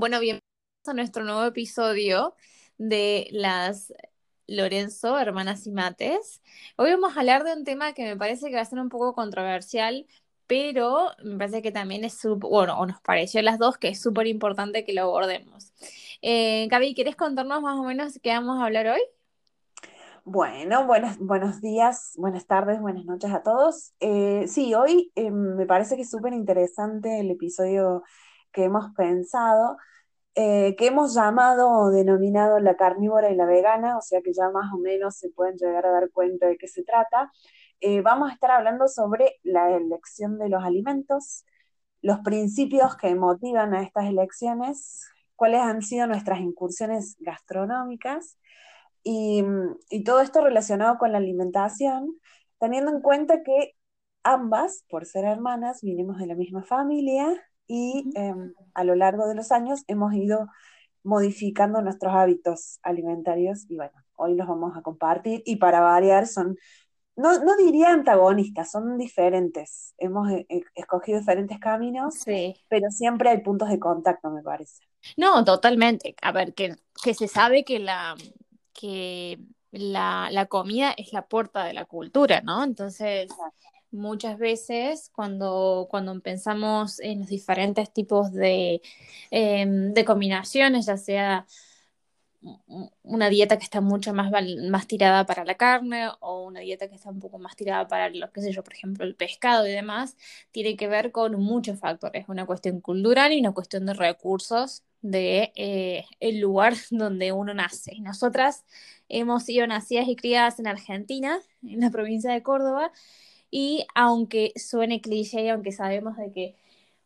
Bueno, bienvenidos a nuestro nuevo episodio de las Lorenzo, hermanas y mates. Hoy vamos a hablar de un tema que me parece que va a ser un poco controversial, pero me parece que también es bueno, o nos pareció a las dos que es súper importante que lo abordemos. Eh, Gaby, ¿quieres contarnos más o menos qué vamos a hablar hoy? Bueno, buenos, buenos días, buenas tardes, buenas noches a todos. Eh, sí, hoy eh, me parece que es súper interesante el episodio que hemos pensado, eh, que hemos llamado o denominado la carnívora y la vegana, o sea que ya más o menos se pueden llegar a dar cuenta de qué se trata. Eh, vamos a estar hablando sobre la elección de los alimentos, los principios que motivan a estas elecciones, cuáles han sido nuestras incursiones gastronómicas y, y todo esto relacionado con la alimentación, teniendo en cuenta que ambas, por ser hermanas, vinimos de la misma familia y em, a lo largo de los años hemos ido modificando nuestros hábitos alimentarios y bueno, hoy los vamos a compartir y para variar son, no, no diría antagonistas, son diferentes. Hemos eh, eh, escogido diferentes caminos, pero siempre hay puntos de contacto, me parece. No, totalmente. A ver, que, que se sabe que la, que la, la, comida es la puerta de la cultura, ¿no? Entonces, muchas veces cuando, cuando pensamos en los diferentes tipos de, em, de combinaciones, ya sea una dieta que está mucho más, más tirada para la carne o una dieta que está un poco más tirada para lo que sé yo, por ejemplo, el pescado y demás, tiene que ver con muchos factores, una cuestión cultural y una cuestión de recursos de eh, el lugar donde uno nace. Nosotras hemos sido nacidas y criadas en Argentina, en la provincia de Córdoba, y aunque suene cliché y aunque sabemos de que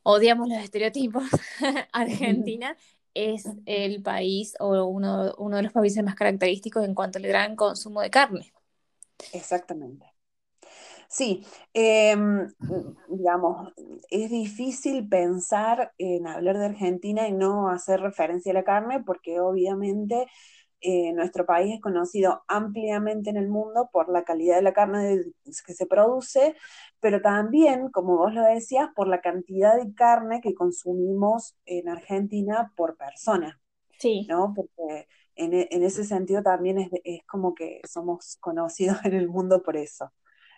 odiamos los estereotipos, Argentina es el país o uno, uno de los países más característicos en cuanto al gran consumo de carne. Exactamente. Sí, em, digamos, es difícil pensar en hablar de Argentina y no hacer referencia a la carne porque obviamente eh, nuestro país es conocido ampliamente en el mundo por la calidad de la carne que se produce, pero también, como vos lo decías, por la cantidad de carne que consumimos en Argentina por persona. Sí. ¿no? Porque en, e, ese sentido también es, como que somos conocidos en el mundo por eso.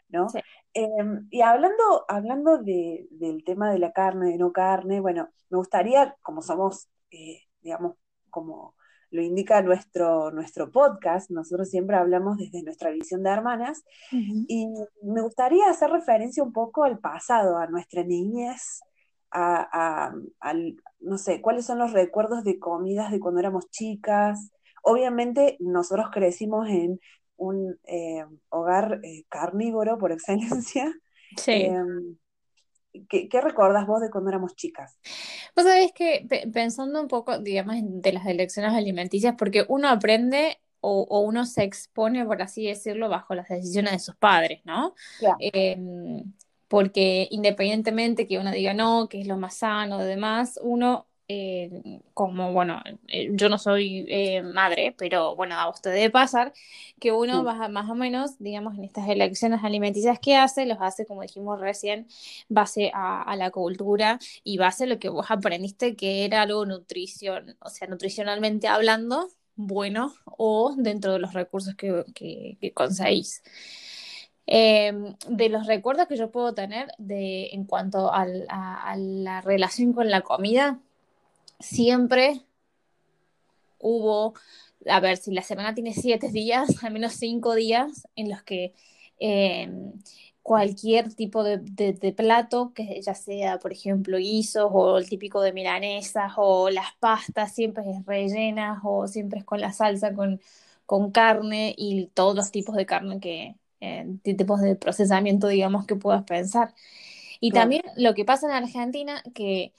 ¿no? Em, y hablando, hablando del tema de la carne, de no carne, bueno, me gustaría, como somos, eh, digamos, como lo indica nuestro, nuestro podcast, nosotros siempre hablamos desde nuestra visión de hermanas, y me gustaría hacer referencia un poco al pasado, a nuestra niñez, a, no sé, cuáles son los recuerdos de comidas de cuando éramos chicas. Obviamente nosotros crecimos en un eh, hogar eh, carnívoro por excelencia. Sí. Em, ¿Qué, ¿Qué, recordás vos de cuando éramos chicas? Pues sabés que pensando un poco, digamos, de las elecciones alimenticias, porque uno aprende o, uno se expone, por así decirlo, bajo las decisiones de sus padres, ¿no? Em, porque independientemente que uno diga no, que es lo más sano demás, uno eh, como, bueno, eh, yo no soy eh, madre, pero bueno, a usted debe pasar que uno va más o menos, digamos, en estas elecciones alimenticias que hace, los hace, como dijimos recién, base a, la cultura y base a lo que vos aprendiste que era algo nutrición, o sea, nutricionalmente hablando, bueno o dentro de los recursos que, que, conseguís. Em, de los recuerdos que yo puedo tener de, en cuanto a, la relación con la comida, siempre hubo, a ver, si la semana tiene siete días, al menos cinco días en los que em, cualquier tipo de, plato, que ya sea, por ejemplo, guisos o el típico de milanesas o las pastas, siempre es rellenas o siempre es con la salsa con, con carne y todos los tipos de carne que, eh, tipos de procesamiento, digamos, que puedas pensar. Y también lo que pasa en Argentina, que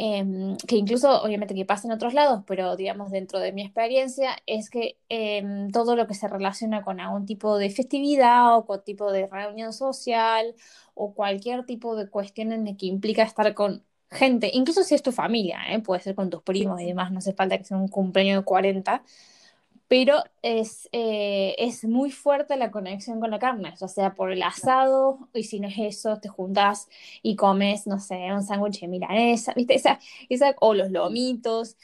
Em, que incluso obviamente que pasa en otros lados, pero digamos dentro de mi experiencia, es que em, todo lo que se relaciona con algún tipo de festividad o con tipo de reunión social o cualquier tipo de cuestión en el que implica estar con gente, incluso si es tu familia, ¿eh? puede ser con tus primos y demás, no hace falta que sea un cumpleaños de 40, pero es, eh, es muy fuerte la conexión con la carne, ya sea por el asado, y si no es eso, te juntas y comes, no sé, un sándwich de milanesa, ¿viste? Esa, esa, o los lomitos.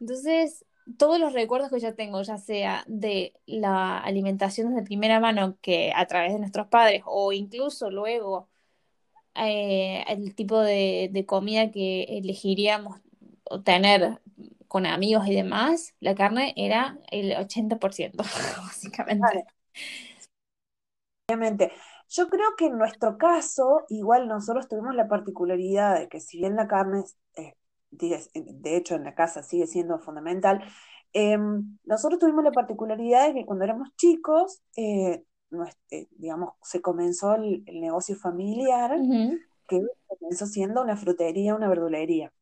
Entonces, todos los recuerdos que yo tengo, ya sea de la alimentación de primera mano que a través de nuestros padres, o incluso luego eh, el tipo de, de comida que elegiríamos tener con amigos y demás, la carne era el 80%, básicamente. Obviamente. Yo creo que en nuestro caso, igual nosotros tuvimos la particularidad de que si bien la carne, de hecho en la casa sigue siendo fundamental, em, nosotros tuvimos la particularidad de que cuando éramos chicos, eh, eh, digamos, se comenzó el, negocio familiar, que comenzó siendo una frutería, una verdulería.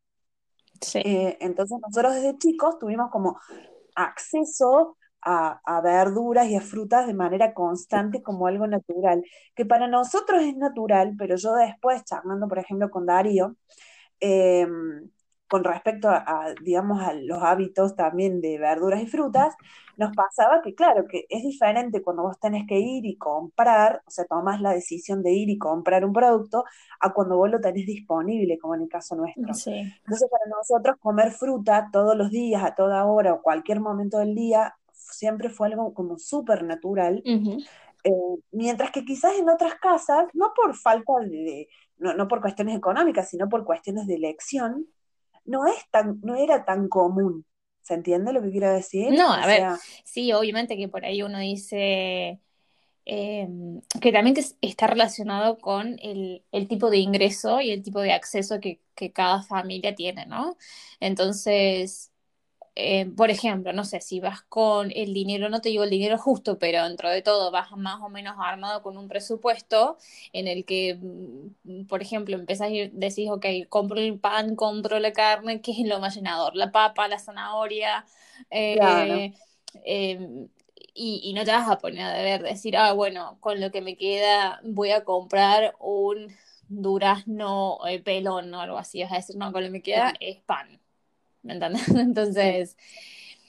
Eh, entonces nosotros desde chicos tuvimos como acceso a, verduras y a frutas de manera constante como algo natural, que para nosotros es natural, pero yo después, charlando por ejemplo con Darío, em, con respecto a, digamos, a los hábitos también de verduras y frutas, nos pasaba que, claro, que es diferente cuando vos tenés que ir y comprar, o sea, tomás la decisión de ir y comprar un producto, a cuando vos lo tenés disponible, como en el caso nuestro. Entonces, para nosotros, comer fruta todos los días, a toda hora o cualquier momento del día, siempre fue algo como súper natural. Eh, mientras que quizás en otras casas, no por falta de, no, no por cuestiones económicas, sino por cuestiones de elección, no, es tan, no era tan común. ¿Se entiende lo que quiero decir? No, a ver, sí, obviamente que por ahí uno dice em, que también está relacionado con el, el, tipo de ingreso y el tipo de acceso que, que cada familia tiene, ¿no? Entonces, eh, por ejemplo, no sé, si vas con el dinero, no te digo el dinero justo, pero dentro de todo vas más o menos armado con un presupuesto en el que, mm, por ejemplo, empezás y decís, ok, compro el pan, compro la carne, ¿qué es lo más llenador? La papa, la zanahoria, eh, em, y, no te vas a poner a deber decir, ah, bueno, con lo que me queda voy a comprar un durazno eh, pelón o algo así, vas a decir, no, con lo que me queda es pan ¿me entiendes? Entonces...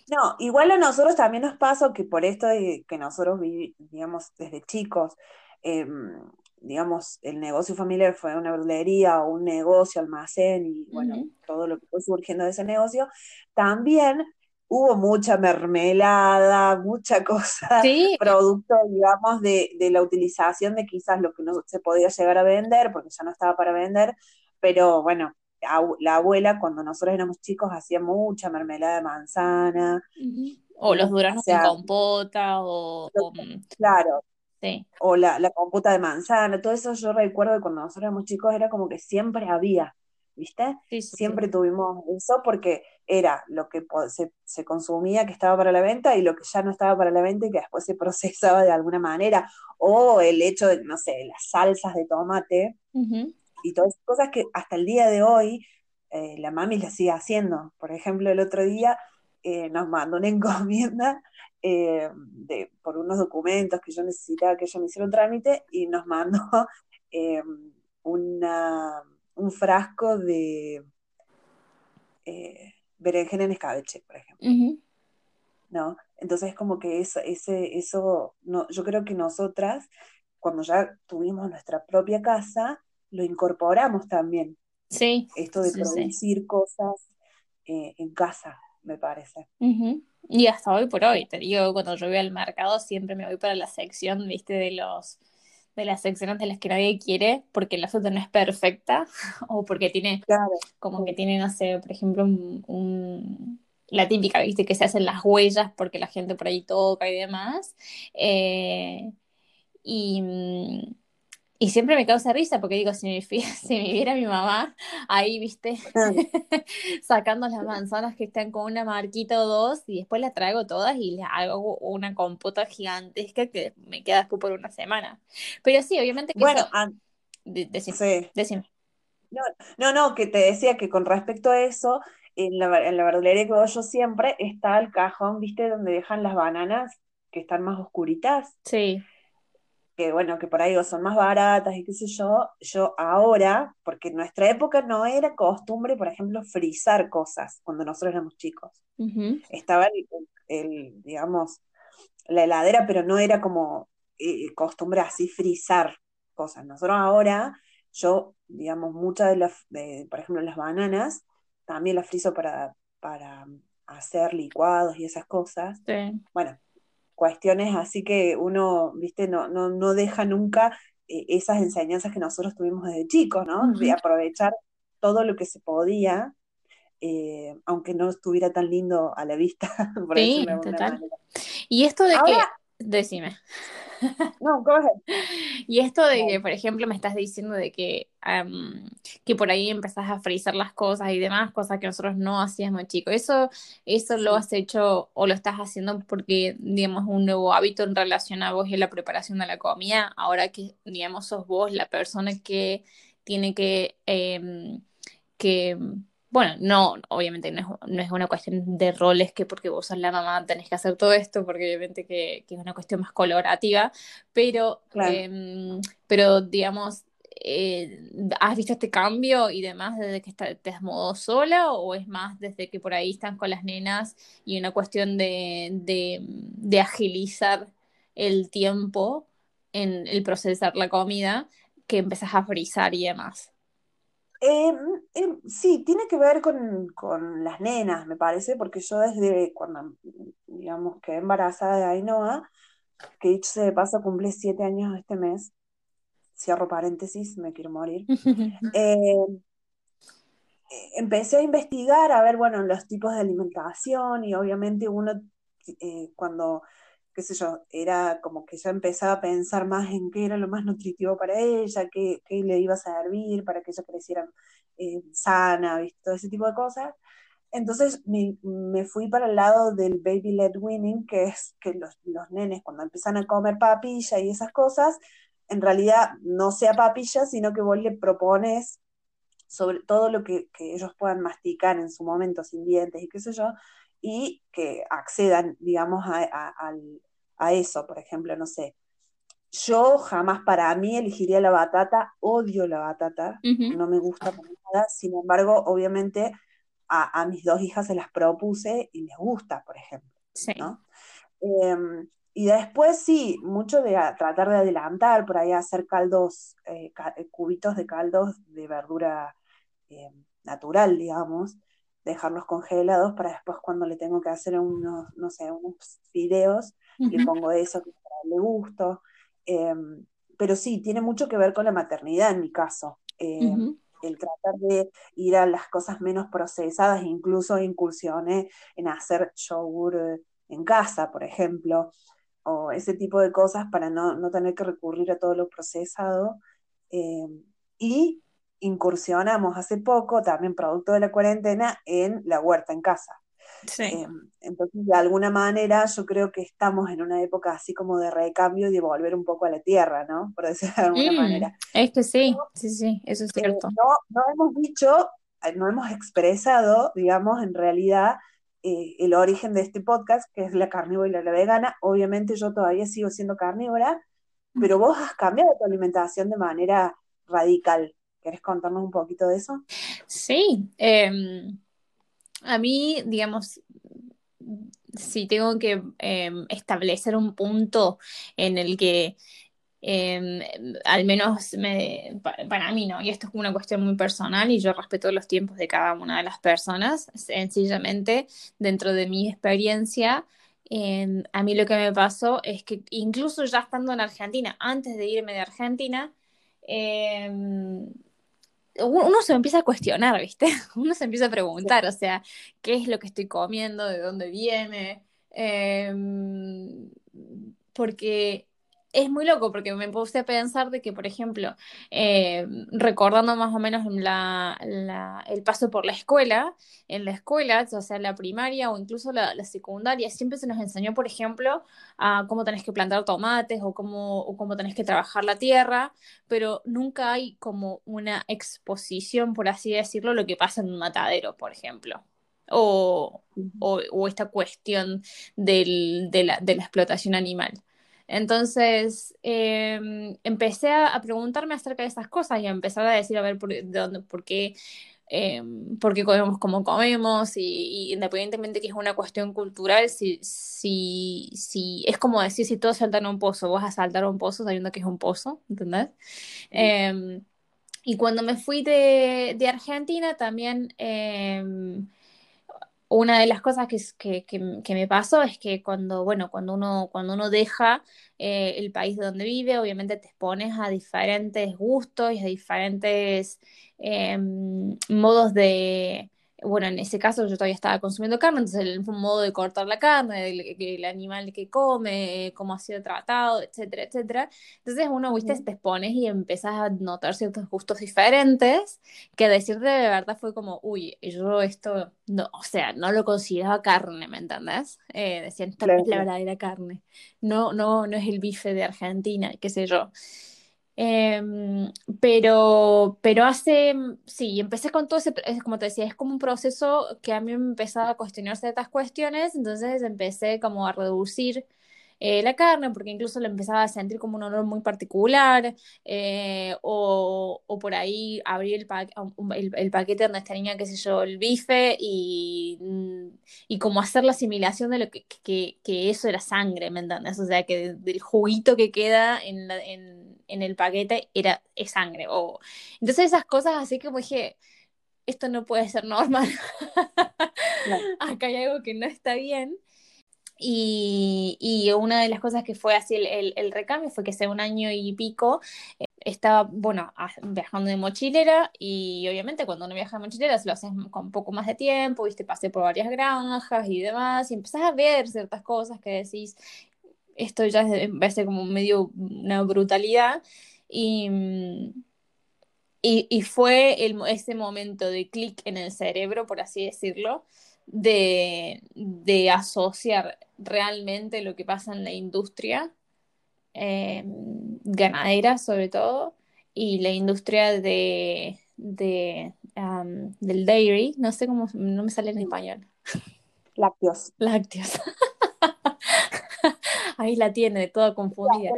No, igual a nosotros también nos pasó que por esto de que nosotros digamos, desde chicos, em, digamos, el negocio familiar fue una verdulería o un negocio, almacén y bueno, todo lo que fue surgiendo de ese negocio, también hubo mucha mermelada, mucha cosa, producto, digamos, de, de, la utilización de quizás lo que no se podía llegar a vender, porque ya no estaba para vender, pero bueno, la abuela, cuando nosotros éramos chicos, hacía mucha mermelada de manzana. O los duranos de compota, o, Claro. Sí. O la, la, compota de manzana, todo eso yo recuerdo que cuando nosotros éramos chicos era como que siempre había, ¿viste? siempre tuvimos eso porque era lo que se, se, consumía que estaba para la venta y lo que ya no estaba para la venta y que después se procesaba de alguna manera. O el hecho de, no sé, las salsas de tomate y todas esas cosas que hasta el día de hoy eh, la mami las sigue haciendo. Por ejemplo, el otro día eh, nos mandó una encomienda eh, de, por unos documentos que yo necesitaba que ella me hiciera un trámite y nos mandó una, un frasco de berenjena en escabeche, por ejemplo. ¿No? Entonces, como que eso, ese, eso no, yo creo que nosotras, cuando ya tuvimos nuestra propia casa, lo incorporamos también. Sí. Esto de producir cosas eh, en casa, me parece. Y hasta hoy por hoy, te digo, cuando yo voy al mercado siempre me voy para la sección, viste, de los de las secciones de las que nadie quiere porque la fruta no es perfecta o porque tiene como que tiene, no sé, por ejemplo, un, la típica, viste, que se hacen las huellas porque la gente por ahí toca y demás. Eh, y, mm, y siempre me causa risa porque digo, si me, si me viera mi mamá ahí, viste, sacando las manzanas que están con una marquita o dos y después las traigo todas y les hago una compota gigantesca que me queda después por una semana. Pero sí, obviamente que bueno, decime, No, no, que te decía que con respecto a eso, en la, en la verdulería que voy yo siempre está el cajón, viste, donde dejan las bananas que están más oscuritas. Sí que bueno, que por ahí son más baratas y qué sé yo, yo ahora, porque en nuestra época no era costumbre, por ejemplo, frizar cosas cuando nosotros éramos chicos. Estaba el, el, digamos, la heladera, pero no era como eh, costumbre así frizar cosas. Nosotros ahora, yo, digamos, muchas de las, por ejemplo, las bananas, también las frizo para, para hacer licuados y esas cosas. Bueno, cuestiones así que uno, viste, no, no, no deja nunca eh, esas enseñanzas que nosotros tuvimos desde chicos, ¿no? De aprovechar todo lo que se podía, eh, aunque no estuviera tan lindo a la vista. Por sí, total. Y esto de que, decime. No, go Y esto de que, por ejemplo, me estás diciendo de que, que por ahí empezás a frizar las cosas y demás, cosas que nosotros no hacíamos chicos. ¿Eso, eso lo has hecho o lo estás haciendo porque, digamos, un nuevo hábito en relación a vos y la preparación de la comida? Ahora que, digamos, sos vos la persona que tiene que, em, que bueno, no, obviamente no es, una cuestión de roles que porque vos sos la mamá tenés que hacer todo esto, porque obviamente que, es una cuestión más colorativa, pero, em, pero digamos, eh, ¿has visto este cambio y demás desde que te has mudado sola o es más desde que por ahí están con las nenas y una cuestión de, de agilizar el tiempo en el procesar la comida que empezás a frizar y demás? Em, em, sí, tiene que ver con, las nenas, me parece, porque yo desde cuando, digamos, quedé embarazada de Ainhoa, que dicho sea de paso, cumple siete años este mes, cierro paréntesis, me quiero morir, em, empecé a investigar, a ver, bueno, los tipos de alimentación y obviamente uno eh, cuando qué sé yo, era como que ya empezaba a pensar más en qué era lo más nutritivo para ella, qué, le iba a servir para que ella creciera eh, sana, ¿viste? todo ese tipo de cosas. Entonces me, fui para el lado del baby led winning, que es que los, nenes cuando empiezan a comer papilla y esas cosas, en realidad no sea papilla, sino que vos le propones sobre todo lo que, ellos puedan masticar en su momento sin dientes y qué sé yo, y que accedan, digamos, a, eso, por ejemplo, no sé. Yo jamás para mí elegiría la batata, odio la batata, no me gusta para nada, sin embargo, obviamente a, mis dos hijas se las propuse y les gusta, por ejemplo. Em, y después sí, mucho de tratar de adelantar, por ahí hacer caldos, eh, eh, cubitos de caldos de verdura em, natural, digamos, dejarlos congelados para después cuando le tengo que hacer unos, no sé, unos videos, le pongo eso que darle gusto. Em, pero sí, tiene mucho que ver con la maternidad en mi caso. Em, el tratar de ir a las cosas menos procesadas, incluso incursiones en hacer yogur eh, en casa, por ejemplo, o ese tipo de cosas para no, no tener que recurrir a todo lo procesado. Em, y incursionamos hace poco, también producto de la cuarentena, en la huerta en casa. Eh, entonces, de alguna manera, yo creo que estamos en una época así como de recambio y de volver un poco a la tierra, ¿no? Por decirlo de alguna mm, manera. Es que sí, sí, sí, eso es eh, cierto. no, no hemos dicho, eh, no hemos expresado, digamos, en realidad, el origen de este podcast, que es la carnívora y la vegana. Obviamente yo todavía sigo siendo carnívora, pero vos has cambiado tu alimentación de manera radical. ¿Querés contarnos un poquito de eso? Sí, em, a mí, digamos, si tengo que em, establecer un punto en el que em, al menos me, para mí no, y esto es una cuestión muy personal y yo respeto los tiempos de cada una de las personas, sencillamente dentro de mi experiencia, a mí lo que me pasó es que incluso ya estando en Argentina, antes de irme de Argentina, uno se empieza a cuestionar, ¿viste? Uno se empieza a preguntar, o sea, ¿qué es lo que estoy comiendo? ¿De dónde viene? Em, porque es muy loco porque me puse a pensar de que, por ejemplo, eh, recordando más o menos el paso por la escuela, en la escuela, o sea, la primaria o incluso la, secundaria, siempre se nos enseñó, por ejemplo, a cómo tenés que plantar tomates o cómo, o cómo tenés que trabajar la tierra, pero nunca hay como una exposición, por así decirlo, lo que pasa en un matadero, por ejemplo. O, esta cuestión de, la, de la explotación animal. Entonces em, empecé a, preguntarme acerca de esas cosas y a empezar a decir, a ver, por, de dónde, por qué em, porque comemos como comemos y, independientemente que es una cuestión cultural, si, si, si es como decir si todos saltan a un pozo, vas a saltar a un pozo sabiendo que es un pozo, ¿entendés? Em, y cuando me fui de, de Argentina también una de las cosas que, que, me pasó es que cuando, bueno, cuando uno, cuando uno deja eh, el país donde vive, obviamente te expones a diferentes gustos y a diferentes em, modos de, bueno, en ese caso yo todavía estaba consumiendo carne, entonces el modo de cortar la carne, el, animal que come, cómo ha sido tratado, etcétera, etcétera. Entonces uno, viste, te expones y empiezas a notar ciertos gustos diferentes, que decirte de verdad fue como, uy, yo esto, no, o sea, no lo consideraba carne, ¿me entendés? Eh, decían, esta es la verdadera carne, no, no, no es el bife de Argentina, qué sé yo. Em, pero, pero hace, sí, empecé con todo ese, como te decía, es como un proceso que a mí me empezaba a cuestionar ciertas cuestiones, entonces empecé como a reducir eh, la carne, porque incluso la empezaba a sentir como un olor muy particular, eh, o, o, por ahí abrí el, el, paquete donde tenía, qué sé yo, el bife y, mm, y como hacer la asimilación de lo que, que, que eso era sangre, ¿me entiendes? O sea, que del juguito que queda en, en, en el paquete era, es sangre. O... Entonces esas cosas así como dije, esto no puede ser normal. Acá hay algo que no está bien. Y, una de las cosas que fue así el, recambio fue que hace un año y pico eh, estaba, bueno, viajando de mochilera y obviamente cuando uno viaja de mochilera se lo haces con poco más de tiempo, viste, pasé por varias granjas y demás y empezás a ver ciertas cosas que decís, esto ya ser como medio una brutalidad y... Y, fue el, ese momento de clic en el cerebro, por así decirlo, de, asociar realmente lo que pasa en la industria eh, ganadera sobre todo y la industria de, de del dairy, no sé cómo, no me sale en español. Lácteos. Lácteos. Ahí la tiene, toda confundida.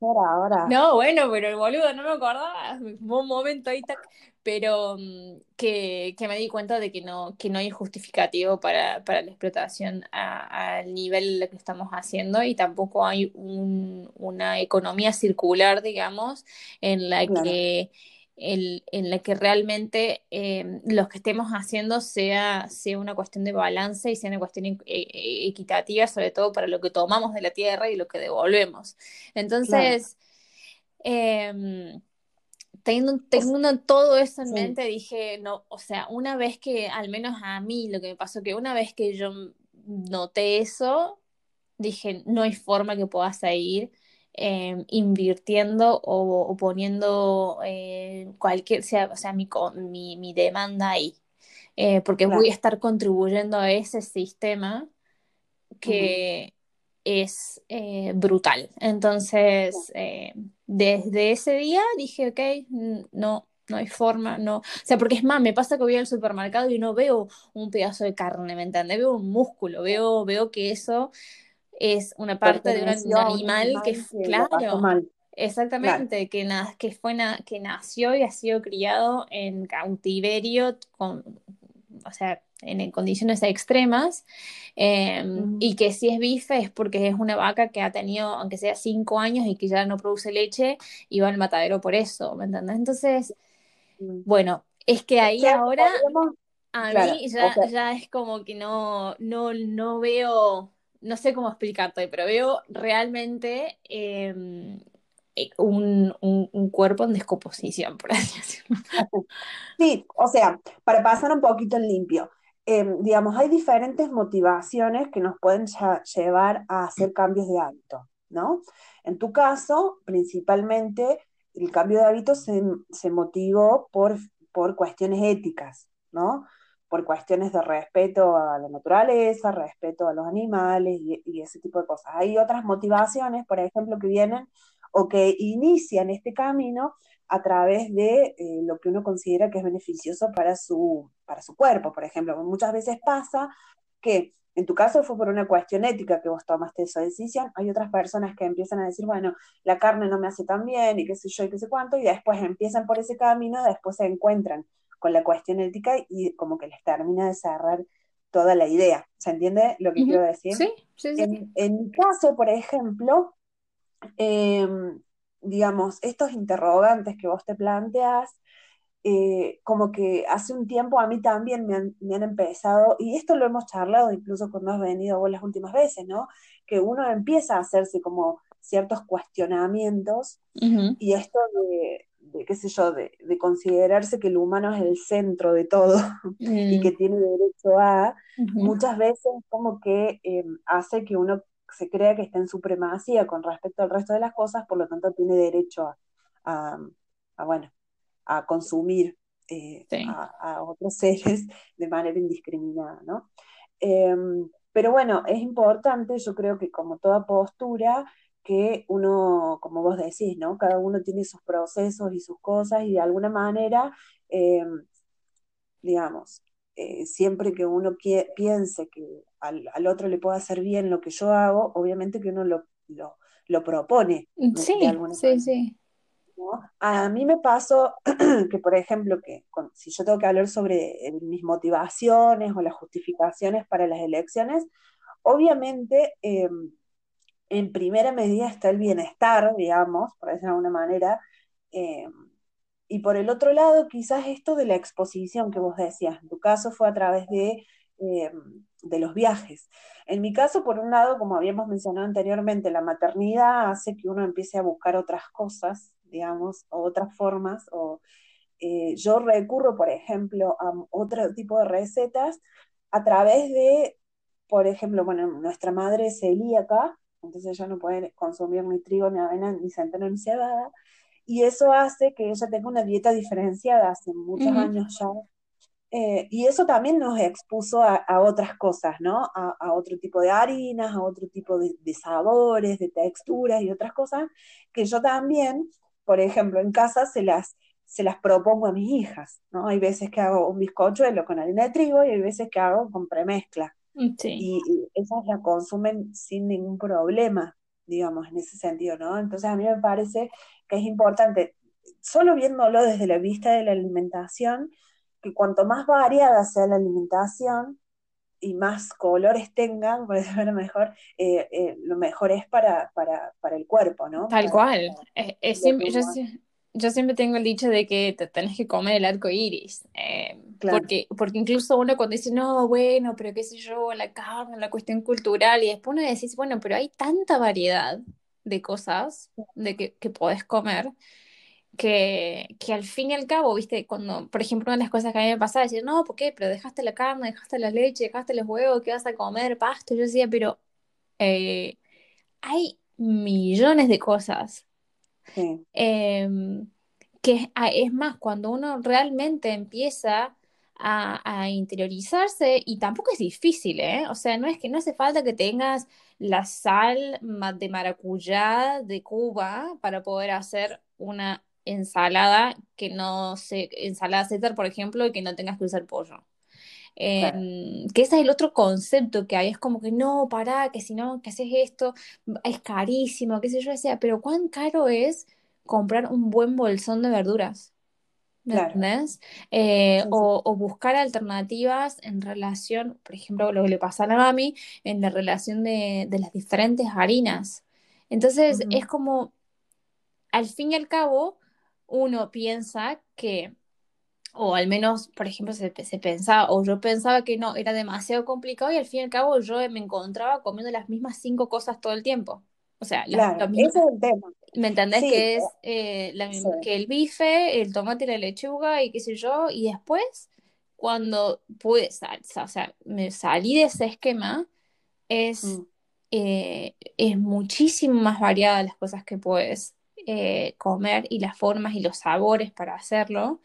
ahora. No, bueno, pero el boludo no me acordaba. Un momento ahí, pero mm, que, me di cuenta de que no, que no hay justificativo para, la explotación al nivel que estamos haciendo y tampoco hay una economía circular, digamos, en la que en la que realmente eh, lo que estemos haciendo sea, sea una cuestión de balance y sea una cuestión e, e, equitativa, sobre todo para lo que tomamos de la tierra y lo que devolvemos. Entonces, em, teniendo, todo eso en mente, dije, no, o sea, una vez que, al menos a mí, lo que me pasó, que una vez que yo noté eso, dije, no hay forma que pueda seguir Em, invirtiendo o, poniendo eh, cualquier, sea, o sea, mi, mi, demanda ahí, eh, porque voy a estar contribuyendo a ese sistema que es eh, brutal. Entonces, desde ese día dije, ok, no, no hay forma, no. O sea, porque es más, me pasa que voy al supermercado y no veo un pedazo de carne, ¿me entiendes? Veo un músculo, veo, veo que eso es una parte de un animal que, claro, exactamente, Que, que, fue que nació y ha sido criado en cautiverio con, o sea, en, condiciones extremas, em, y que si es bife es porque es una vaca que ha tenido, aunque sea cinco años y que ya no produce leche, y va al matadero por eso, ¿me entiendes? Entonces, bueno, es que ahí ahora a mí ya, ya es como que no, no, no veo no sé cómo explicarte, pero veo realmente em, eh, un, cuerpo en descomposición, por así decirlo. Sí, o sea, para pasar un poquito en limpio, em, digamos, hay diferentes motivaciones que nos pueden llevar a hacer cambios de hábito, ¿no? En tu caso, principalmente, el cambio de hábito se, se motivó por, por cuestiones éticas, ¿no? por cuestiones de respeto a la naturaleza, respeto a los animales y, ese tipo de cosas. Hay otras motivaciones, por ejemplo, que vienen o que inician este camino a través de eh, lo que uno considera que es beneficioso para su, para su cuerpo, por ejemplo. Muchas veces pasa que en tu caso fue por una cuestión ética que vos tomaste esa decisión, hay otras personas que empiezan a decir, bueno, la carne no me hace tan bien y qué sé yo y qué sé cuánto, y después empiezan por ese camino, después se encuentran con la cuestión ética y como que les termina de cerrar toda la idea. ¿Se entiende lo que quiero decir? Sí, sí, sí. En, mi caso, por ejemplo, em, digamos, estos interrogantes que vos te planteas, eh, como que hace un tiempo a mí también me han, empezado, y esto lo hemos charlado incluso cuando has venido vos las últimas veces, ¿no? Que uno empieza a hacerse como ciertos cuestionamientos y esto de, qué sé yo, de, considerarse que el humano es el centro de todo y mm. que tiene derecho a, muchas veces como que em, hace que uno se crea que está en supremacía con respecto al resto de las cosas, por lo tanto tiene derecho a, bueno, a consumir eh, a, otros seres de manera indiscriminada, ¿no? Em, pero bueno, es importante, yo creo que como toda postura, que uno, como vos decís, ¿no? Cada uno tiene sus procesos y sus cosas y de alguna manera, em, digamos, eh, siempre que uno piense que al, otro le pueda hacer bien lo que yo hago, obviamente que uno lo, lo, propone. Sí, sí, sí. A mí me pasó que, por ejemplo, que si yo tengo que hablar sobre eh, mis motivaciones o las justificaciones para las elecciones, obviamente em, en primera medida está el bienestar, digamos, por decirlo de alguna manera, em, y por el otro lado, quizás esto de la exposición que vos decías, en tu caso fue a través de, em, de los viajes. En mi caso, por un lado, como habíamos mencionado anteriormente, la maternidad hace que uno empiece a buscar otras cosas, digamos, o otras formas, o eh, yo recurro, por ejemplo, a otro tipo de recetas a través de, por ejemplo, bueno, nuestra madre es celíaca, entonces ella no puede consumir ni trigo, ni avena, ni centeno, ni cebada, y eso hace que ella tenga una dieta diferenciada hace muchos años ya. Eh, y eso también nos expuso a, otras cosas, ¿no? A, otro tipo de harinas, a otro tipo de, sabores, de texturas y otras cosas que yo también, por ejemplo, en casa se las, se las propongo a mis hijas, ¿no? Hay veces que hago un bizcochuelo con harina de trigo y hay veces que hago con premezcla. Mm, y, y, esas la consumen sin ningún problema digamos, en ese sentido, ¿no? Entonces a mí me parece que es importante, solo viéndolo desde la vista de la alimentación, que cuanto más variada sea la alimentación y más colores tengan, por decirlo mejor, eh, eh, lo mejor es para, para, para, el cuerpo, ¿no? Tal cual. Es, yo siempre tengo el dicho de que te tenés que comer el arco iris. Eh, porque, porque incluso uno cuando dice, no, bueno, pero qué sé yo, la carne, la cuestión cultural, y después uno decís, bueno, pero hay tanta variedad de cosas de que, que podés comer. Que, que, al fin y al cabo, viste, cuando, por ejemplo, una de las cosas que a mí me pasaba, decir, no, ¿por qué? Pero dejaste la carne, dejaste la leche, dejaste los huevos, ¿qué vas a comer? Pasto. Yo decía, pero eh, hay millones de cosas Em, que es más, cuando uno realmente empieza a, interiorizarse, y tampoco es difícil, ¿eh? O sea, no es que no hace falta que tengas la sal de maracuyá de Cuba para poder hacer una ensalada que no se, ensalada César, por ejemplo, y que no tengas que usar pollo. Em, que ese es el otro concepto que hay, es como que no, pará, que si no, que haces esto, es carísimo, qué sé yo, decía, pero ¿cuán caro es comprar un buen bolsón de verduras? ¿Me entiendes? Eh, o, buscar alternativas en relación, por ejemplo, lo que le pasa a la mami, en la relación de, las diferentes harinas. Entonces, es como, al fin y al cabo, uno piensa que o al menos, por ejemplo, se, pensaba, o yo pensaba que no, era demasiado complicado y al fin y al cabo yo me encontraba comiendo las mismas cinco cosas todo el tiempo. O sea, claro, ese es el tema. ¿Me entendés? que es eh, que el bife, el tomate y la lechuga y qué sé yo, y después, cuando pude, o sea, me salí de ese esquema, es, mm. eh, es muchísimo más variada las cosas que puedes eh, comer y las formas y los sabores para hacerlo.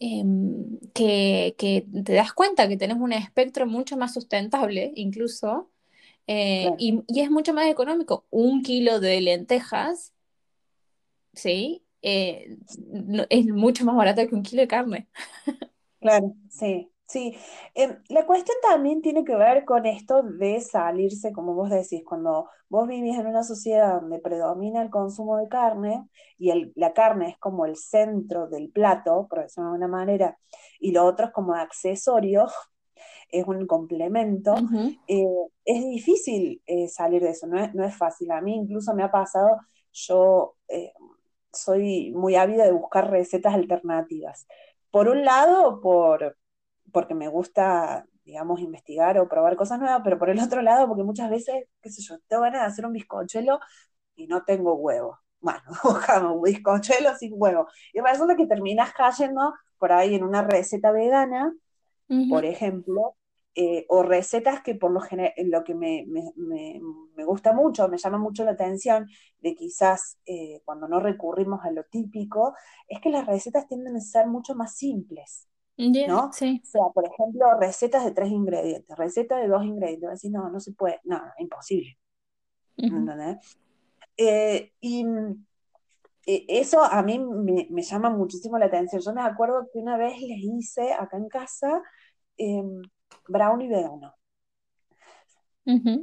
Em, que, te das cuenta que tenés un espectro mucho más sustentable, incluso, eh, y, es mucho más económico. Un kilo de lentejas, ¿sí? Eh, es mucho más barato que un kilo de carne. Claro, sí, Sí, em, la cuestión también tiene que ver con esto de salirse, como vos decís, cuando vos vivís en una sociedad donde predomina el consumo de carne y el, la carne es como el centro del plato, por decirlo de alguna manera, y lo otro es como accesorio, es un complemento, eh, es difícil eh, salir de eso, no es, no es, fácil. A mí incluso me ha pasado, yo eh, soy muy ávida de buscar recetas alternativas. Por un lado, por porque me gusta, digamos, investigar o probar cosas nuevas, pero por el otro lado, porque muchas veces, qué sé yo, tengo ganas de hacer un bizcochuelo y no tengo huevo. Bueno, buscamos un bizcochuelo sin huevo. Y resulta que terminas cayendo por ahí en una receta vegana, por ejemplo, eh, o recetas que por lo general, lo que me, me, me, gusta mucho, me llama mucho la atención, de quizás eh, cuando no recurrimos a lo típico, es que las recetas tienden a ser mucho más simples. ¿no? Sí. O sea, por ejemplo, recetas de tres ingredientes, receta de dos ingredientes, decir, no, no se puede, no, imposible. Eh, y e, eso a mí me, llama muchísimo la atención. Yo me acuerdo que una vez les hice acá en casa em, brownie vegano.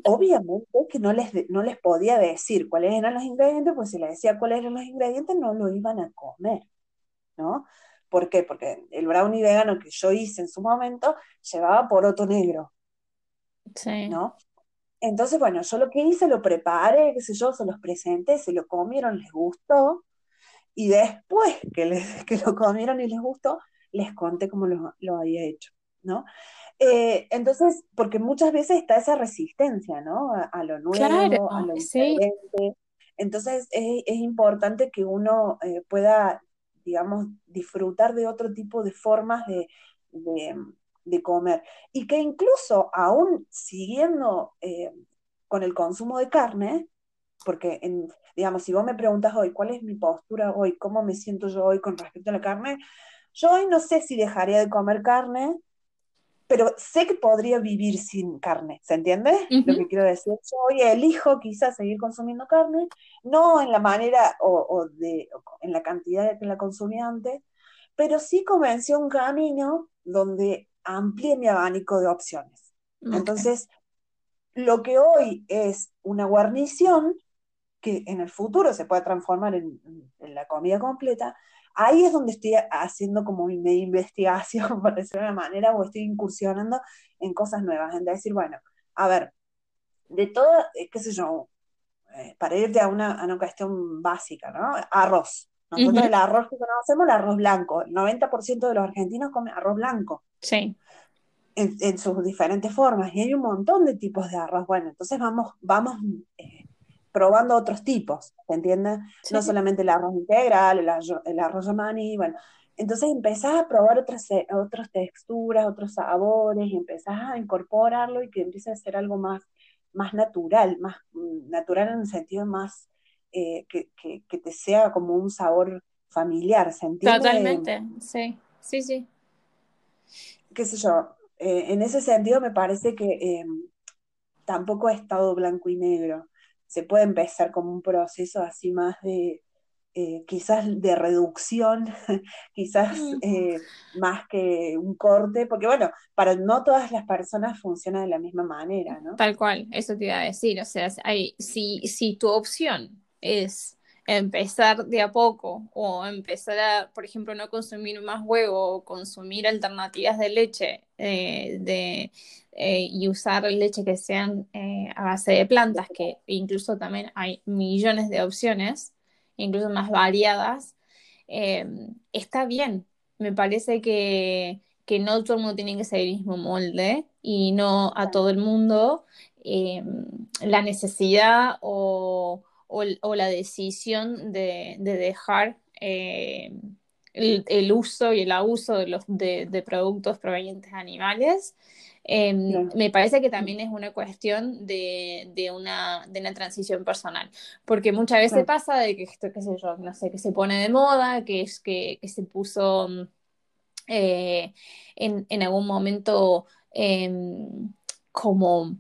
Obviamente que no les, no les podía decir cuáles eran los ingredientes, pues si les decía cuáles eran los ingredientes no lo iban a comer, ¿no? ¿Por qué? Porque el brownie vegano que yo hice en su momento llevaba poroto negro. Sí. ¿No? Entonces, bueno, yo lo que hice, lo preparé, qué sé yo, se los presenté, se lo comieron, les gustó. Y después que, les, que lo comieron y les gustó, les conté cómo lo, había hecho, ¿no? Eh, entonces, porque muchas veces está esa resistencia, ¿no? A, lo nuevo, a lo diferente. Entonces, es, importante que uno eh, pueda digamos, disfrutar de otro tipo de formas de, comer. Y que incluso aún siguiendo eh, con el consumo de carne, porque, en, digamos, si vos me preguntas hoy cuál es mi postura hoy, cómo me siento yo hoy con respecto a la carne, yo hoy no sé si dejaría de comer carne, pero sé que podría vivir sin carne, ¿se entiende? Lo que quiero decir, yo hoy elijo quizás seguir consumiendo carne, no en la manera o, de, en la cantidad que la consumía antes, pero sí comencé un camino donde amplié mi abanico de opciones. Entonces, lo que hoy es una guarnición, que en el futuro se puede transformar en la comida completa, ahí es donde estoy haciendo como mi investigación, por decirlo de una manera, o estoy incursionando en cosas nuevas, en decir, bueno, a ver, de todo, eh, qué sé yo, eh, para irte a una, a una cuestión básica, ¿no? Arroz. Nosotros el arroz que conocemos, el arroz blanco. El 90% de los argentinos comen arroz blanco. Sí. En, sus diferentes formas. Y hay un montón de tipos de arroz. Bueno, entonces vamos, vamos eh, probando otros tipos, ¿se entiende? No solamente el arroz integral, el, arroz, el arroz bueno. Entonces empezás a probar otras, otras texturas, otros sabores, y empezás a incorporarlo y que empiece a ser algo más, más natural, más mm, natural en el sentido más eh, que, que, te sea como un sabor familiar, ¿se entiende? Totalmente, sí, sí, sí. Qué sé yo, eh, en ese sentido me parece que em, tampoco he estado blanco y negro se puede empezar como un proceso así más de, eh, quizás de reducción, quizás eh, más que un corte, porque bueno, para no todas las personas funciona de la misma manera, ¿no? Tal cual, eso te iba a decir, o sea, hay, si, si tu opción es empezar de a poco o empezar a, por ejemplo, no consumir más huevo o consumir alternativas de leche eh, de, eh, y usar leche que sean eh, a base de plantas, que incluso también hay millones de opciones, incluso más variadas, está bien. Me parece que, que no todo el mundo tiene que ser el mismo molde y no a todo el mundo la necesidad o o, la decisión de, dejar eh, el, uso y el abuso de, los, de, productos provenientes de animales. Em, me parece que también es una cuestión de, una, de una transición personal, porque muchas veces pasa de que esto, qué sé yo, no sé, que se pone de moda, que es que, se puso eh, en, algún momento em, como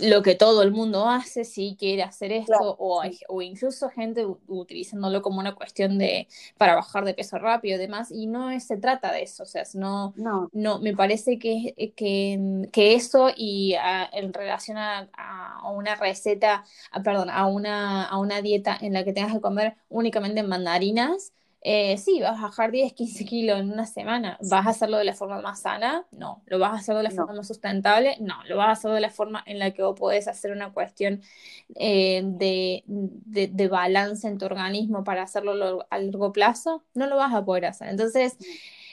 lo que todo el mundo hace, si quiere hacer esto, o, o, incluso gente utilizándolo como una cuestión de para bajar de peso rápido y demás, y no se trata de eso, o sea, no, no. no me parece que, que, que eso y en relación a, a, una receta, perdón, a una, a una dieta en la que tengas que comer únicamente mandarinas, eh, sí, vas a bajar 10, 15 kilos en una semana. ¿Vas a hacerlo de la forma más sana? No. ¿Lo vas a hacer de la forma más sustentable? No. ¿Lo vas a hacer de la forma en la que vos podés hacer una cuestión eh, de, de, balance en tu organismo para hacerlo a largo plazo? No lo vas a poder hacer. Entonces,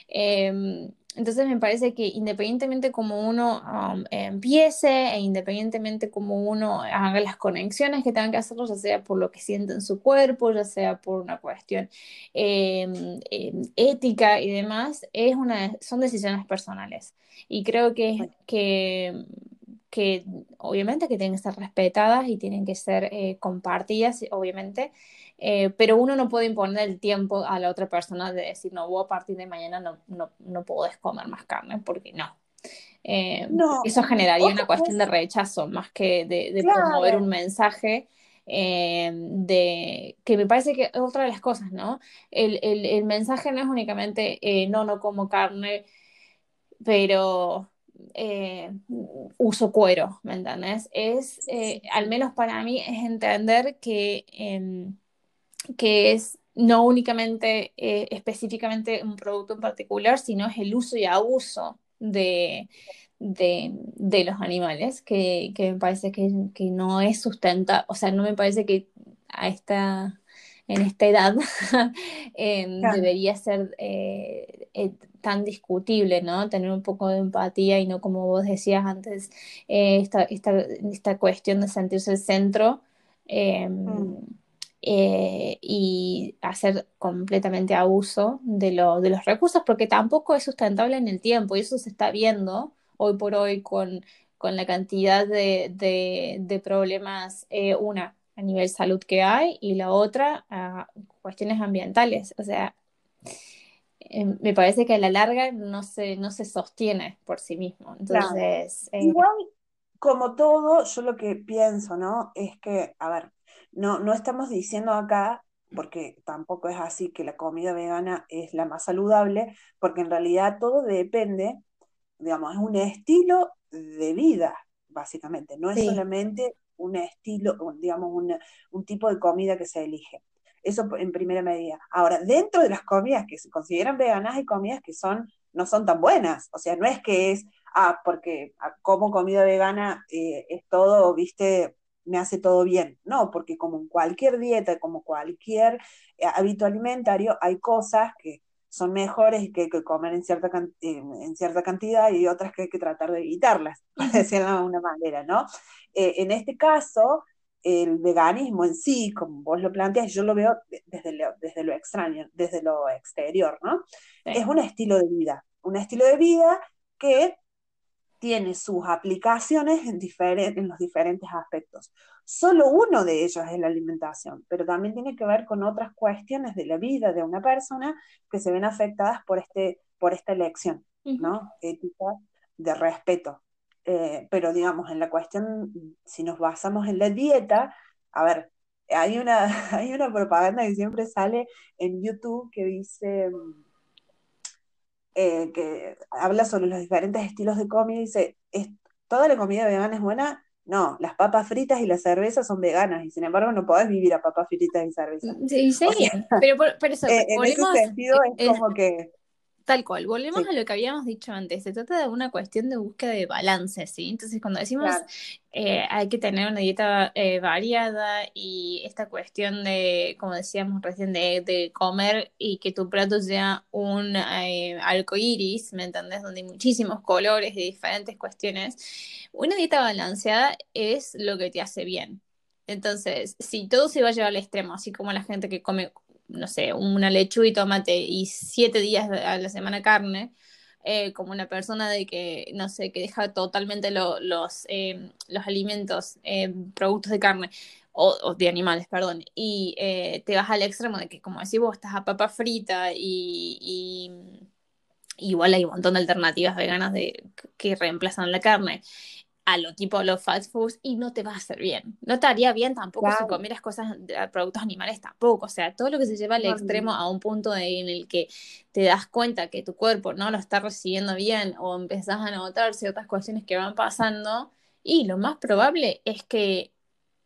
eh, entonces me parece que independientemente como uno um, empiece e independientemente como uno haga las conexiones que tengan que hacer, ya sea por lo que siente en su cuerpo, ya sea por una cuestión em, em, ética y demás, es una, son decisiones personales. Y creo que, que, que obviamente que tienen que ser respetadas y tienen que ser eh, compartidas, obviamente. Eh, pero uno no puede imponer el tiempo a la otra persona de decir, no, vos a partir de mañana no, no, no podés comer más carne, porque no. Eh, eso generaría una cuestión de rechazo más que de, de promover un mensaje eh, de que me parece que es otra de las cosas, ¿no? El, el, el mensaje no es únicamente no, no como carne, pero uso cuero, ¿me entiendes? Es, al menos para mí, es entender que em, que es no únicamente eh, específicamente un producto en particular, sino es el uso y abuso de, de, los animales, que, me parece que, no es sustentable, o sea, no me parece que a esta, en esta edad em, debería ser eh, eh, tan discutible, ¿no? Tener un poco de empatía y no, como vos decías antes, esta, esta, cuestión de sentirse el centro. Em, mm. Eh, y hacer completamente abuso de, de los recursos, porque tampoco es sustentable en el tiempo y eso se está viendo hoy por hoy con, con la cantidad de, de, problemas, eh, una a nivel salud que hay y la otra a cuestiones ambientales. O sea, em, me parece que a la larga no se, no se sostiene por sí mismo. Entonces, eh, Igual, como todo, yo lo que pienso, ¿no? Es que, a ver, no, no estamos diciendo acá, porque tampoco es así que la comida vegana es la más saludable, porque en realidad todo depende, digamos, es un estilo de vida, básicamente, no es solamente un estilo, digamos, un tipo de comida que se elige. Eso en primera medida. Ahora, dentro de las comidas que se consideran veganas, hay comidas que son, no son tan buenas. O sea, no es que es, ah, porque ah, como comida vegana eh, es todo, viste, me hace todo bien. No, porque como en cualquier dieta, como cualquier eh, hábito alimentario, hay cosas que son mejores que, que comer en cierta, en cierta cantidad y otras que hay que tratar de evitarlas, por decirlo de alguna manera, ¿no? Eh, en este caso, el veganismo en sí, como vos lo planteas, yo lo veo desde lo, desde lo extraño, desde lo exterior, ¿no? Es un estilo de vida, un estilo de vida que tiene sus aplicaciones en, en los diferentes aspectos. Solo uno de ellos es la alimentación, pero también tiene que ver con otras cuestiones de la vida de una persona que se ven afectadas por, este, por esta elección, ¿no? Ética de respeto. Eh, pero digamos, en la cuestión, si nos basamos en la dieta, a ver, hay una, hay una propaganda que siempre sale en YouTube que dice eh, que habla sobre los diferentes estilos de comida y dice, ¿es, ¿toda la comida vegana es buena? No, las papas fritas y la cerveza son veganas y sin embargo no podés vivir a papas fritas y cerveza. Sí, sí, pero por, eso, eh, en ese sentido es como que Tal cual, volvemos a lo que habíamos dicho antes, se trata de una cuestión de búsqueda de balance, ¿sí? Entonces cuando decimos eh, hay que tener una dieta eh, variada y esta cuestión de, como decíamos recién, de, comer y que tu plato sea un eh, arco iris, ¿me entendés? Donde hay muchísimos colores de diferentes cuestiones, una dieta balanceada es lo que te hace bien. Entonces, si todo se va a llevar al extremo, así como la gente que come no sé, una lechuga y tomate y siete días a la semana carne, eh, como una persona de que, no sé, que deja totalmente los, eh, los alimentos, eh, productos de carne, o, de animales, perdón, y te vas al extremo de que, como decís vos, estás a papa frita y, igual hay un montón de alternativas veganas de, que reemplazan la carne. A lo tipo los fast foods y no te va a hacer bien. No te haría bien tampoco si comieras cosas, productos animales tampoco. O sea, todo lo que se lleva al extremo a un punto en el que te das cuenta que tu cuerpo no lo está recibiendo bien o empezás a notar ciertas cuestiones que van pasando y lo más probable es que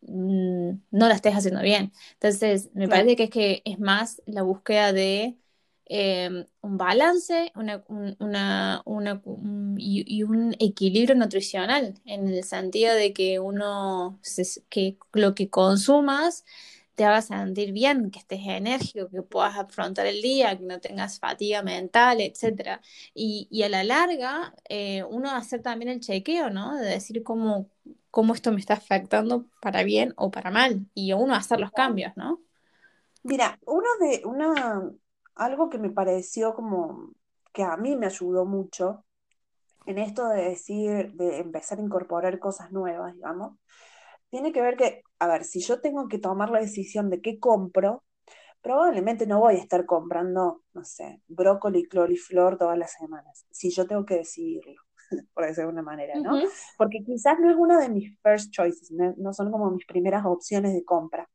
mm, no la estés haciendo bien. Entonces, me parece que es que es más la búsqueda de Em, un balance una, una, y, un equilibrio nutricional, en el sentido de que uno, que lo que consumas te haga sentir bien, que estés enérgico, que puedas afrontar el día, que no tengas fatiga mental, etc. Y, a la larga, eh, uno hacer también el chequeo, ¿no? De decir cómo, cómo esto me está afectando para bien o para mal, y uno hacer los cambios, ¿no? Mira, uno de, una, algo que me pareció como que a mí me ayudó mucho en esto de decir, de empezar a incorporar cosas nuevas, digamos, tiene que ver que, a ver, si yo tengo que tomar la decisión de qué compro, probablemente no voy a estar comprando, no sé, brócoli y coliflor todas las semanas, si yo tengo que decidirlo, por decirlo de una manera, ¿no? Porque quizás no es una de mis first choices, no son como mis primeras opciones de compra.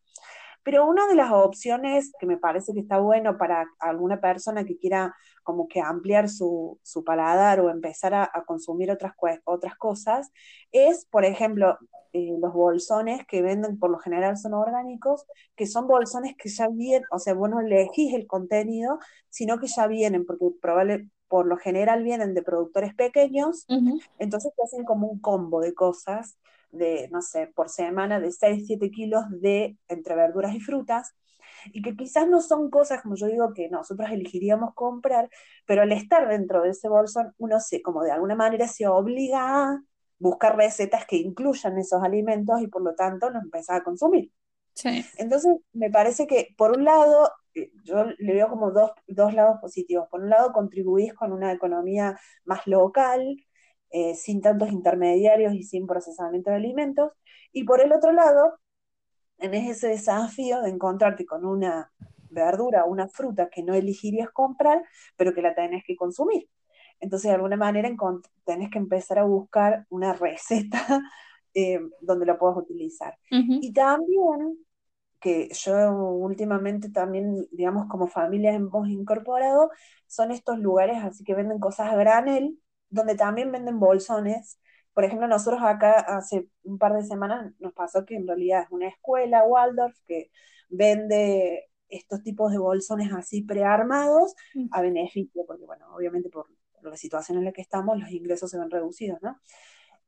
Pero una de las opciones que me parece que está bueno para alguna persona que quiera como que ampliar su, paladar o empezar a, consumir otras, otras cosas es, por ejemplo, eh, los bolsones que venden por lo general son orgánicos, que son bolsones que ya vienen, o sea, vos no elegís el contenido, sino que ya vienen, porque probable, por lo general vienen de productores pequeños, entonces te hacen como un combo de cosas de, no sé, por semana de 6, 7 kilos de entre verduras y frutas, y que quizás no son cosas, como yo digo, que nosotros elegiríamos comprar, pero al estar dentro de ese bolsón, uno se, como de alguna manera se obliga a buscar recetas que incluyan esos alimentos y por lo tanto lo empieza a consumir. Entonces, me parece que por un lado, eh, yo le veo como dos, dos lados positivos. Por un lado, contribuís con una economía más local, eh, sin tantos intermediarios y sin procesamiento de alimentos. Y por el otro lado, en ese desafío de encontrarte con una verdura, una fruta que no elegirías comprar, pero que la tenés que consumir. Entonces, de alguna manera, tenés que empezar a buscar una receta eh, donde la puedas utilizar. Y también, que yo últimamente también, digamos, como familia hemos incorporado, son estos lugares así que venden cosas a granel, donde también venden bolsones. Por ejemplo, nosotros acá hace un par de semanas nos pasó que en realidad es una escuela, Waldorf, que vende estos tipos de bolsones así prearmados mm. a beneficio, porque bueno, obviamente por, la situación en la que estamos los ingresos se ven reducidos, ¿no?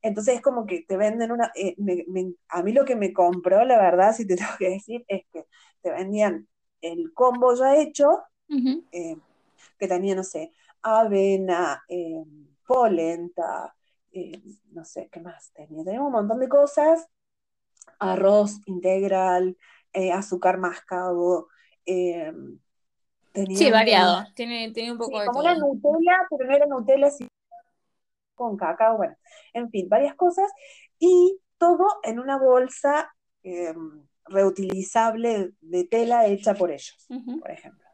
Entonces es como que te venden una... Eh, a mí lo que me compró, la verdad, si te tengo que decir, es que te vendían el combo ya hecho, eh, que tenía, no sé, avena, eh, polenta, eh, no sé, ¿qué más tenía? Tenía un montón de cosas, arroz integral, eh, azúcar mascabo, eh, sí, variado, tiene, tiene un poco de como una Nutella, pero no era Nutella, sino con cacao, bueno, en fin, varias cosas, y todo en una bolsa reutilizable de tela hecha por ellos, por ejemplo.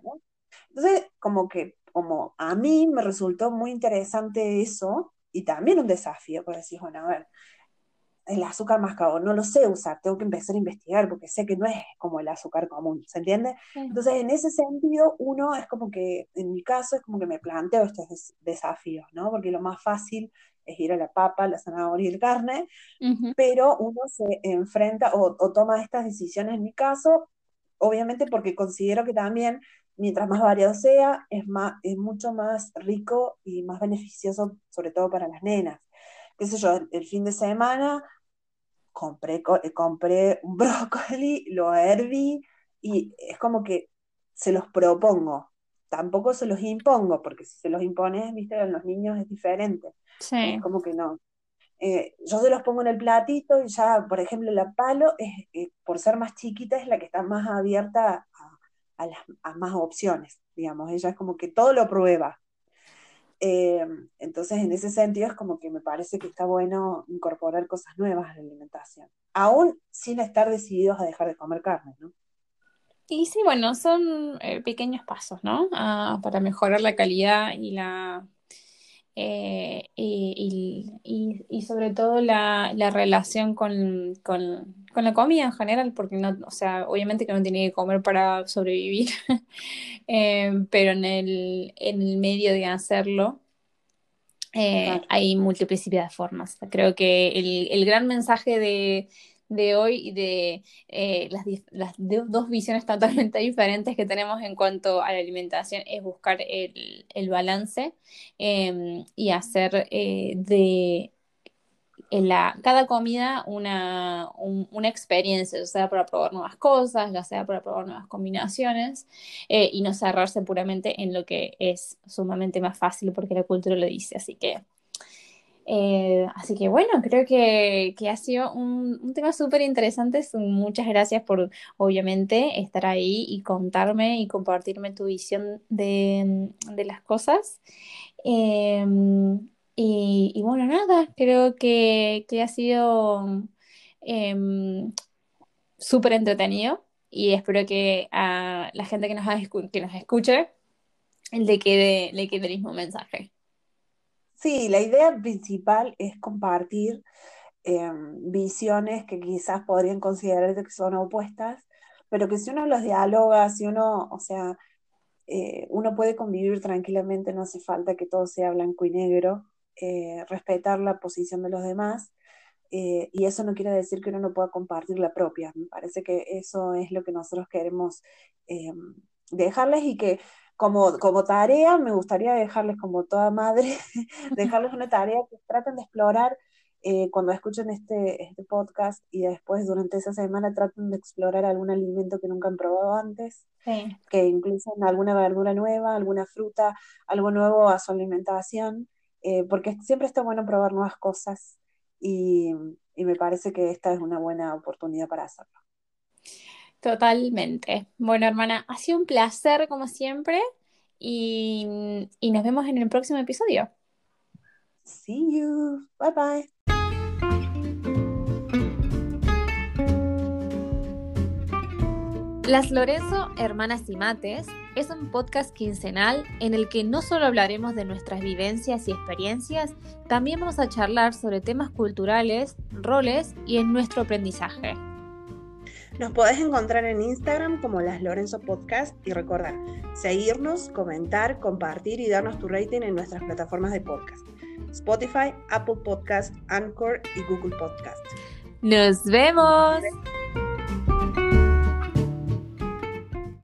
Entonces, como que como a mí me resultó muy interesante eso y también un desafío, porque decís, bueno, a ver, el azúcar mascabo no lo sé usar, tengo que empezar a investigar porque sé que no es como el azúcar común, ¿se entiende? Entonces, en ese sentido, uno es como que, en mi caso, es como que me planteo estos desafíos, ¿no? Porque lo más fácil es ir a la papa, la zanahoria y el carne, pero uno se enfrenta o, o toma estas decisiones, en mi caso, obviamente porque considero que también mientras más variado sea, es, más, es mucho más rico y más beneficioso, sobre todo para las nenas. Qué sé yo, el, fin de semana compré, eh, compré un brócoli, lo herví y es como que se los propongo. Tampoco se los impongo, porque si se los impones, viste, a los niños es diferente. Sí. Es como que no. Eh, yo se los pongo en el platito y ya, por ejemplo, la palo, es, eh, por ser más chiquita, es la que está más abierta a, a, las, más opciones, digamos, ella es como que todo lo prueba. Eh, entonces, en ese sentido, es como que me parece que está bueno incorporar cosas nuevas a la alimentación, aún sin estar decididos a dejar de comer carne, ¿no? Y sí, bueno, son eh, pequeños pasos, ¿no? Ah, para mejorar la calidad y la eh, y, sobre todo la, relación con, la comida en general, porque no, o sea, obviamente que no tiene que comer para sobrevivir, eh, pero en el, en el medio de hacerlo. Eh, hay multiplicidad de formas. Creo que el gran mensaje de, de hoy y de eh, las, dos visiones totalmente diferentes que tenemos en cuanto a la alimentación es buscar el, balance em, y hacer eh, de la, cada comida una, una experiencia, ya sea para probar nuevas cosas, ya sea para probar nuevas combinaciones eh, y no cerrarse puramente en lo que es sumamente más fácil porque la cultura lo dice. Así que eh, así que bueno, creo que, ha sido un, tema súper interesante. Muchas gracias por, obviamente, estar ahí y contarme y compartirme tu visión de, las cosas. Em, y, bueno, nada, creo que, ha sido em, súper entretenido y espero que a la gente que nos, que nos escuche le quede, le quede el mismo mensaje. Sí, la idea principal es compartir em, visiones que quizás podrían considerarse que son opuestas, pero que si uno los dialoga, si uno, o sea, eh, uno puede convivir tranquilamente, no hace falta que todo sea blanco y negro, eh, respetar la posición de los demás, eh, y eso no quiere decir que uno no pueda compartir la propia. Me parece que eso es lo que nosotros queremos em, dejarles y que como, como tarea, me gustaría dejarles como toda madre, dejarles una tarea que traten de explorar eh, cuando escuchen este, este podcast y después durante esa semana traten de explorar algún alimento que nunca han probado antes, que incluyan alguna verdura nueva, alguna fruta, algo nuevo a su alimentación, eh, porque siempre está bueno probar nuevas cosas y, y me parece que esta es una buena oportunidad para hacerlo. Totalmente. Bueno, hermana, ha sido un placer como siempre y, nos vemos en el próximo episodio. See you. Bye bye. Las Lorenzo Hermanas y Mates es un podcast quincenal en el que no solo hablaremos de nuestras vivencias y experiencias, también vamos a charlar sobre temas culturales, roles y en nuestro aprendizaje. Nos podés encontrar en Instagram como Las Lorenzo Podcast y recordar, seguirnos, comentar, compartir y darnos tu rating en nuestras plataformas de podcast. Spotify, Apple Podcast, Anchor y Google Podcast. Nos vemos.